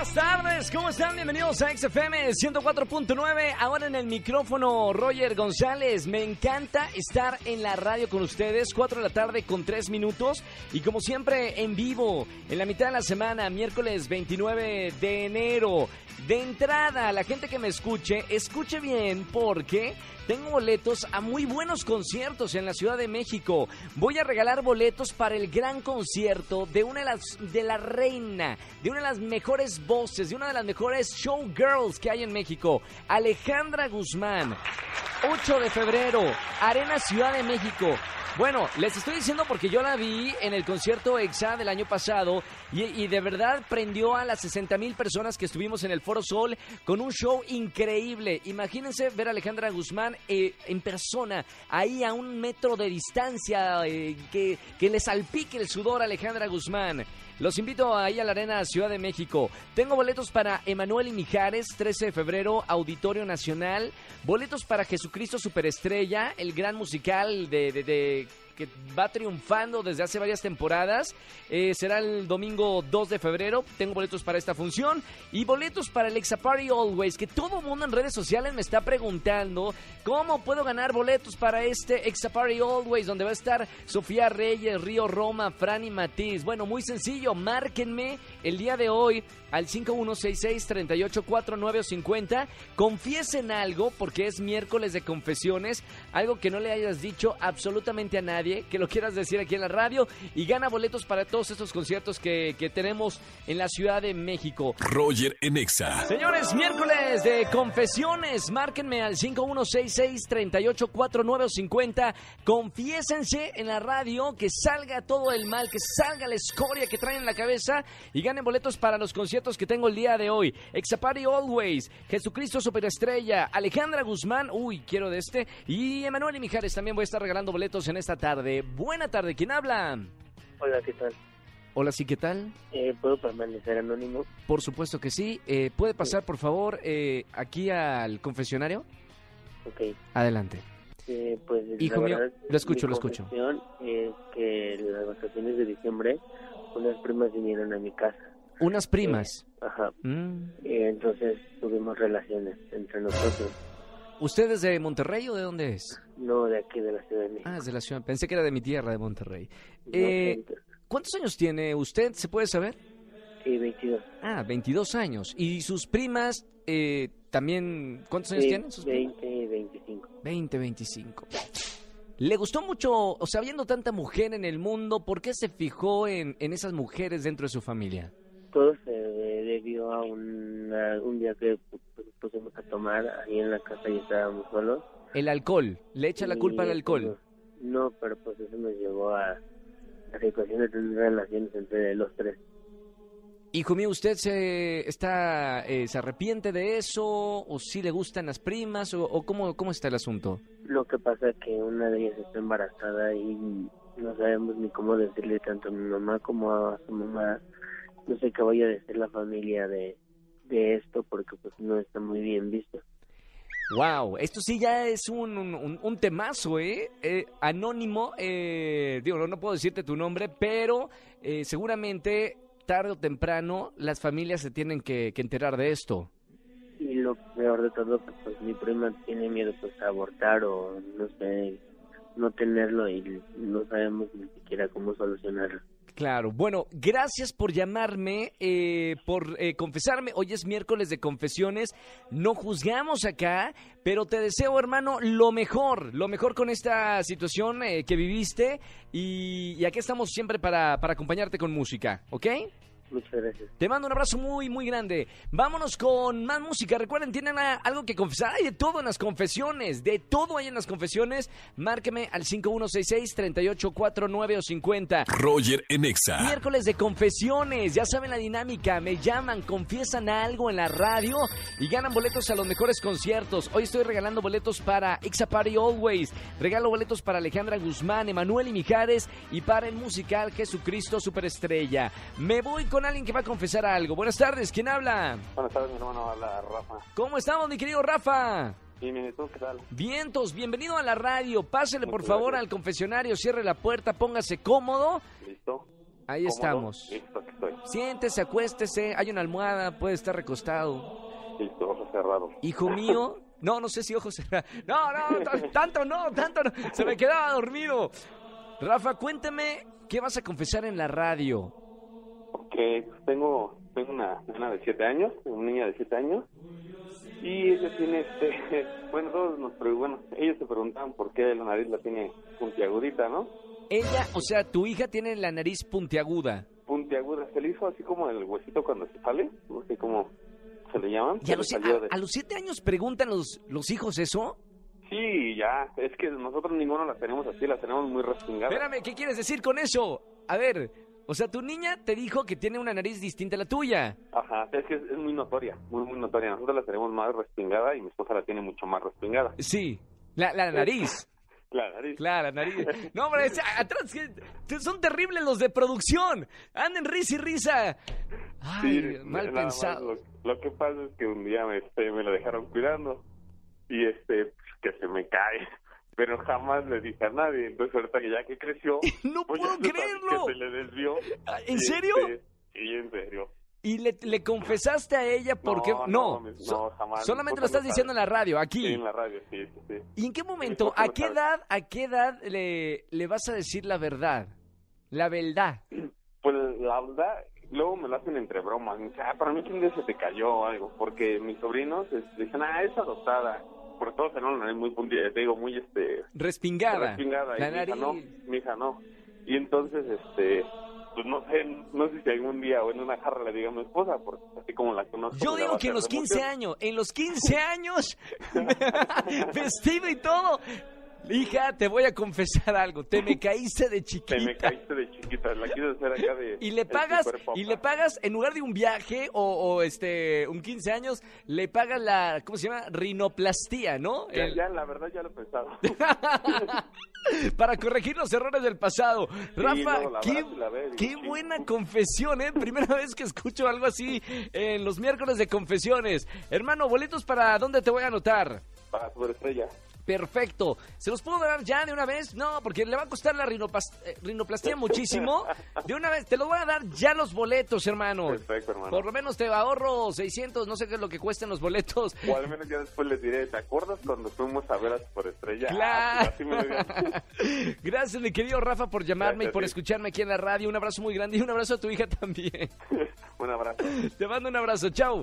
Buenas tardes, ¿cómo están? Bienvenidos a XFM 104.9. Ahora en el micrófono, Roger González. Me encanta estar en la radio con ustedes, 4 de la tarde con 3 minutos. Y como siempre, en vivo, en la mitad de la semana, miércoles 29 de enero. De entrada, la gente que me escuche, escuche bien porque tengo boletos a muy buenos conciertos en la Ciudad de México. Voy a regalar boletos para el gran concierto de una de las de la reina, de una de las mejores voces, de una de las mejores showgirls que hay en México, Alejandra Guzmán. 8 de febrero, Arena Ciudad de México. Bueno, les estoy diciendo porque yo la vi en el concierto EXA del año pasado y, de verdad prendió a las 60 mil personas que estuvimos en el Foro Sol con un show increíble. Imagínense ver a Alejandra Guzmán eh, en persona, ahí a un metro de distancia, eh, que, que le salpique el sudor a Alejandra Guzmán. Los invito ahí a la Arena Ciudad de México. Tengo boletos para Emanuel y Mijares, 13 de febrero, Auditorio Nacional. Boletos para Jesucristo Superestrella, el gran musical de, de, de que va triunfando desde hace varias temporadas. Eh, será el domingo 2 de febrero. Tengo boletos para esta función y boletos para el Exa Party Always, que todo mundo en redes sociales me está preguntando cómo puedo ganar boletos para este Exa Party Always, donde va a estar Sofía Reyes, Río Roma, Fran y Matiz. Bueno, muy sencillo, márquenme el día de hoy al 5166-384950. Confiesen algo, porque es miércoles de confesiones, algo que no le hayas dicho absolutamente a nadie, que lo quieras decir aquí en la radio, y gana boletos para todos estos conciertos que, que tenemos en la Ciudad de México. Roger en Exa. Señores, miércoles de confesiones, márquenme al 5166-384950. Confiésense en la radio, que salga todo el mal, que salga la escoria que traen en la cabeza y ganen boletos para los conciertos que tengo el día de hoy. Exapari Always, Jesucristo Superestrella, Alejandra Guzmán, uy, quiero de este, y Emanuel y Mijares también voy a estar regalando boletos en esta tarde. Buena tarde, ¿quién habla? Hola, ¿qué tal? Hola, sí, ¿qué tal? Eh, ¿Puedo permanecer anónimo? Por supuesto que sí. Eh, ¿Puede pasar, por favor, eh, aquí al confesionario? Ok. Adelante. Eh, pues, Hijo mío, verdad, lo escucho, lo escucho. Es que las vacaciones de diciembre, unas primas vinieron a mi casa. Unas primas. Ajá. Mm. Eh, entonces tuvimos relaciones entre nosotros. ¿Usted es de Monterrey o de dónde es? No de aquí de la Ciudad de México. Ah, es de la ciudad. Pensé que era de mi tierra, de Monterrey. No, Eh, ¿Cuántos años tiene usted? ¿Se puede saber? sí, 22. Ah, 22 años. ¿Y sus primas eh, también? ¿Cuántos años Sí, tienen sus primas? 20 y 25. 20, 25. ¿Le gustó mucho, o sea, viendo tanta mujer en el mundo, por qué se fijó en, en esas mujeres dentro de su familia? Todo se debió a una- un día que pusimos a tomar ahí en la casa y estábamos solos. El alcohol. ¿Le echa la culpa al alcohol? No, pero pues eso nos llevó a la situación de tener relaciones entre los tres. Hijo mío, ¿usted se está eh, se arrepiente de eso? ¿O sí le gustan las primas? ¿O, o cómo, cómo está el asunto? Lo que pasa es que una de ellas está embarazada y no sabemos ni cómo decirle tanto a mi mamá como a su mamá. No sé qué vaya a decir la familia de, de esto porque pues no está muy bien visto. Wow, esto sí ya es un, un, temazo, ¿eh? Eh, Anónimo, eh, digo, no, no puedo decirte tu nombre, pero eh, seguramente tarde o temprano las familias se tienen que, que enterar de esto. Y lo peor de todo que pues mi prima tiene miedo pues a abortar o no sé, tenerlo y no sabemos ni siquiera cómo solucionarlo. Claro, bueno, gracias por llamarme, eh, por eh, confesarme. Hoy es miércoles de confesiones, no juzgamos acá, pero te deseo, hermano, lo mejor, lo mejor con esta situación eh, que viviste y, y aquí estamos siempre para, para acompañarte con música, ¿ok? Muchas gracias. Te mando un abrazo muy, muy grande. Vámonos con más música. Recuerden, tienen algo que confesar. Hay de todo en las confesiones. De todo hay en las confesiones. Márqueme al 5166-3849 o 50. Roger en Exa. Miércoles de confesiones, ya saben la dinámica, me llaman, confiesan algo en la radio y ganan boletos a los mejores conciertos. Hoy estoy regalando boletos para Exa Party Always, regalo boletos para Alejandra Guzmán, Emanuel y Mijares y para el musical Jesucristo Superestrella. Me voy con alguien que va a confesar algo. Buenas tardes, ¿quién habla? Buenas tardes, mi hermano, habla Rafa. ¿Cómo estamos, mi querido Rafa? Mi ¿tú qué tal? Vientos, bienvenido a la radio. Pásele por favor gracias. al confesionario, cierre la puerta, póngase cómodo. ¿Listo? Ahí ¿Cómodo? estamos. Listo, aquí estoy. Siéntese, acuéstese, hay una almohada, puede estar recostado. Listo, ojos cerrados. Hijo mío, no, no sé si ojos cerrados. No, no, tanto no, tanto no. Se me quedaba dormido. Rafa, cuéntame, ¿qué vas a confesar en la radio? Pues tengo, tengo una nena de 7 años, una niña de 7 años. Y ella tiene este. Bueno, todos nos bueno, ellos se preguntaban por qué la nariz la tiene puntiagudita, ¿no? Ella, o sea, tu hija tiene la nariz puntiaguda. Puntiaguda, se le hizo así como el huesito cuando se sale, no sé cómo se le llaman. ¿Y a los, a, de- a los siete años preguntan los, los hijos eso? Sí, ya, es que nosotros ninguno la tenemos así, la tenemos muy respingada. Espérame, ¿qué quieres decir con eso? A ver, o sea, tu niña te dijo que tiene una nariz distinta a la tuya. Ajá, es que es, es muy notoria, muy, muy notoria. Nosotros la tenemos más respingada y mi esposa la tiene mucho más respingada. Sí, la, la nariz. La nariz. Claro, la nariz. No, hombre, es- atrás son terribles los de producción. Anden risa y risa. Ay, Sí, mal más pensado. Lo, lo que pasa es que un día me, este, me la dejaron cuidando y este que se me cae. Pero jamás le dije a nadie. Entonces ahorita que ya que creció, No pues, puedo creerlo. Que se le desvió. ¿En Y, serio? este, sí, en serio. ¿Y le, le confesaste a ella porque No, no? no, mi- so- no, jamás. Solamente lo estás diciendo en la radio, aquí. Sí, en la radio, sí, sí, sí. ¿Y en qué momento, a qué edad, a qué edad le, le vas a decir la verdad? La verdad. Pues la verdad, luego me lo hacen entre bromas. Me dicen, ah, para mí que un día se te cayó o algo. Porque mis sobrinos este, dicen, ah, es adoptada. Porque todos la nariz muy puntilla, te digo, muy este, Respingada. respingada. La y mi hija no, nariz. mi hija no. Y entonces, este, pues no sé, no sé si algún día o en una jarra le diga a mi esposa, porque así como la conozco. Yo digo que en los de 15 emoción. años, en los 15 años, vestido y todo. Hija, te voy a confesar algo. Te me caíste de chiquita. Te me caíste de chiquita, la quiero hacer acá de... Y le pagas, y le pagas, en lugar de un viaje o, o, este un 15 años, le pagas la, ¿cómo se llama? Rinoplastía, ¿no? Ya, El- ya, la verdad ya lo he pensado. para corregir los errores del pasado. Rafa, no, qué, sí digo, qué sí. buena confesión, ¿eh? Primera vez que escucho algo así en los miércoles de confesiones. Hermano, boletos para dónde te voy a anotar. Para Superestrella. Perfecto. ¿Se los puedo dar ya de una vez? No, porque le va a costar la eh, rinoplastía muchísimo. De una vez, te los voy a dar ya los boletos, hermano. Perfecto, hermano. Por lo menos te ahorro 600, no sé qué es lo que cuestan los boletos. O al menos ya después les diré, ¿te acuerdas cuando fuimos a ver a Superestrella? Claro. Ah, así me lo digan. Gracias, mi querido Rafa, por llamarme Gracias, y por sí. escucharme aquí en la radio. Un abrazo muy grande y un abrazo a tu hija también. Un abrazo. Te mando un abrazo. Chao.